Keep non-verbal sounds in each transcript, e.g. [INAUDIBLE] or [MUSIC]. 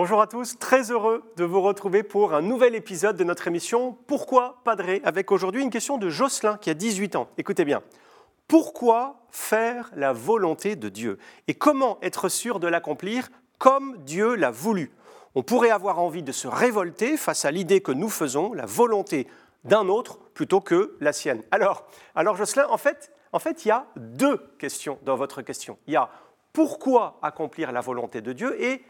Bonjour à tous, très heureux de vous retrouver pour un nouvel épisode de notre émission Pourquoi Padré avec aujourd'hui une question de Jocelyn qui a 18 ans. Écoutez bien. Pourquoi faire la volonté de Dieu? Et comment être sûr de l'accomplir comme Dieu l'a voulu? On pourrait avoir envie de se révolter face à l'idée que nous faisons la volonté d'un autre plutôt que la sienne. Alors, alors Jocelyn, en fait, en fait, il y a deux questions dans votre question. Il y a pourquoi accomplir la volonté de Dieu et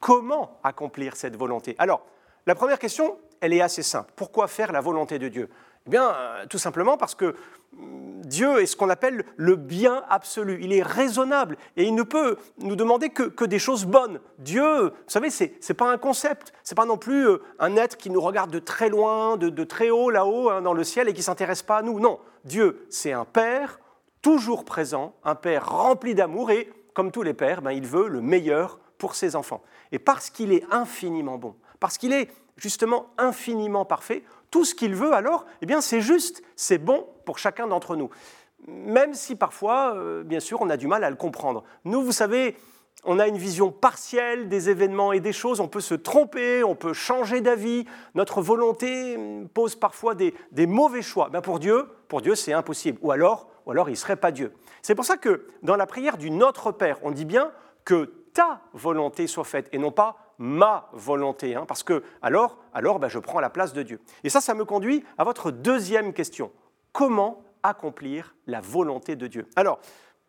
comment accomplir cette volonté? Alors, la première question, elle est assez simple. Pourquoi faire la volonté de Dieu? Eh bien, euh, tout simplement parce que mm, Dieu est ce qu'on appelle le bien absolu. Il est raisonnable et il ne peut nous demander que, des choses bonnes. Dieu, vous savez, ce n'est pas un concept, ce n'est pas non plus euh, un être qui nous regarde de très loin, de, très haut là-haut hein, dans le ciel et qui s'intéresse pas à nous. Non, Dieu, c'est un Père toujours présent, un Père rempli d'amour et, comme tous les pères, ben, il veut le meilleur pour ses enfants. Et parce qu'il est infiniment bon, parce qu'il est justement infiniment parfait, tout ce qu'il veut alors, eh bien c'est juste, c'est bon pour chacun d'entre nous. Même si parfois, euh, bien sûr, on a du mal à le comprendre. Nous, vous savez, on a une vision partielle des événements et des choses, on peut se tromper, on peut changer d'avis, notre volonté pose parfois des, mauvais choix. Ben pour Dieu, pour Dieu, c'est impossible. Ou alors, ou alors il ne serait pas Dieu. C'est pour ça que dans la prière du Notre Père, on dit bien que ta volonté soit faite et non pas ma volonté, hein, parce que alors, alors ben, je prends la place de Dieu. Et ça, ça me conduit à votre deuxième question. Comment accomplir la volonté de Dieu? Alors,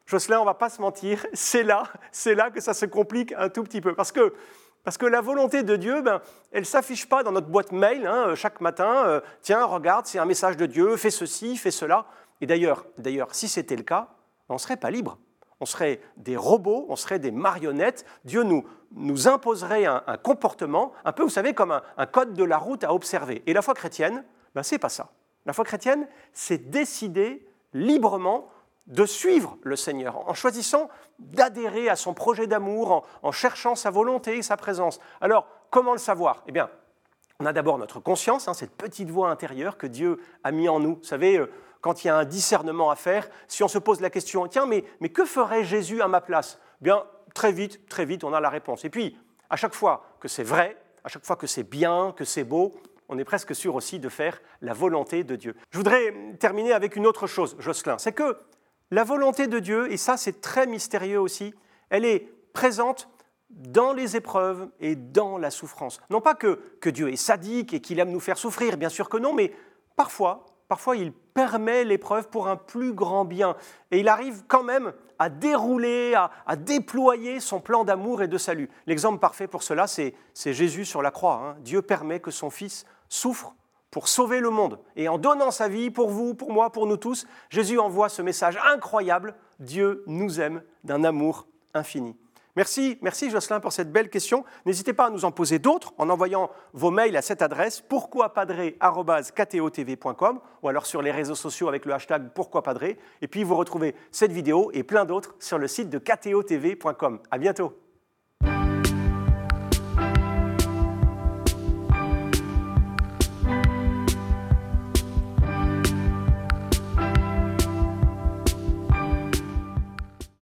Jocelyn, on va pas se mentir, [LAUGHS] c'est là, c'est là que ça se complique un tout petit peu, parce que parce que la volonté de Dieu, ben, elle ne s'affiche pas dans notre boîte mail hein, chaque matin. Euh, tiens, regarde, c'est un message de Dieu, fais ceci, fais cela. Et d'ailleurs, d'ailleurs, si c'était le cas, on ne serait pas libre on serait des robots, on serait des marionnettes. Dieu nous, imposerait un, comportement, un peu, vous savez, comme un, code de la route à observer. Et la foi chrétienne, ben, c'est pas ça. La foi chrétienne, c'est décider librement de suivre le Seigneur, en choisissant d'adhérer à son projet d'amour, en, en, cherchant sa volonté et sa présence. Alors, comment le savoir? Eh bien, on a d'abord notre conscience, hein, cette petite voix intérieure que Dieu a mis en nous. Vous savez, euh, quand il y a un discernement à faire, si on se pose la question, tiens, mais, mais que ferait Jésus à ma place? Bien, très vite, très vite, on a la réponse. Et puis, à chaque fois que c'est vrai, à chaque fois que c'est bien, que c'est beau, on est presque sûr aussi de faire la volonté de Dieu. Je voudrais terminer avec une autre chose, Jocelyn, c'est que la volonté de Dieu, et ça c'est très mystérieux aussi, elle est présente dans les épreuves et dans la souffrance. Non pas que, que Dieu est sadique et qu'il aime nous faire souffrir, bien sûr que non, mais parfois, parfois il permet l'épreuve pour un plus grand bien. Et il arrive quand même à dérouler, à, déployer son plan d'amour et de salut. L'exemple parfait pour cela, c'est Jésus sur la croix. Hein. Dieu permet que son Fils souffre pour sauver le monde. Et en donnant sa vie pour vous, pour moi, pour nous tous, Jésus envoie ce message incroyable. Dieu nous aime d'un amour infini. Merci, merci Jocelyn pour cette belle question. N'hésitez pas à nous en poser d'autres en envoyant vos mails à cette adresse pourquoipadré.com ou alors sur les réseaux sociaux avec le hashtag pourquoipadré. Et puis vous retrouvez cette vidéo et plein d'autres sur le site de ktotv.com. À bientôt.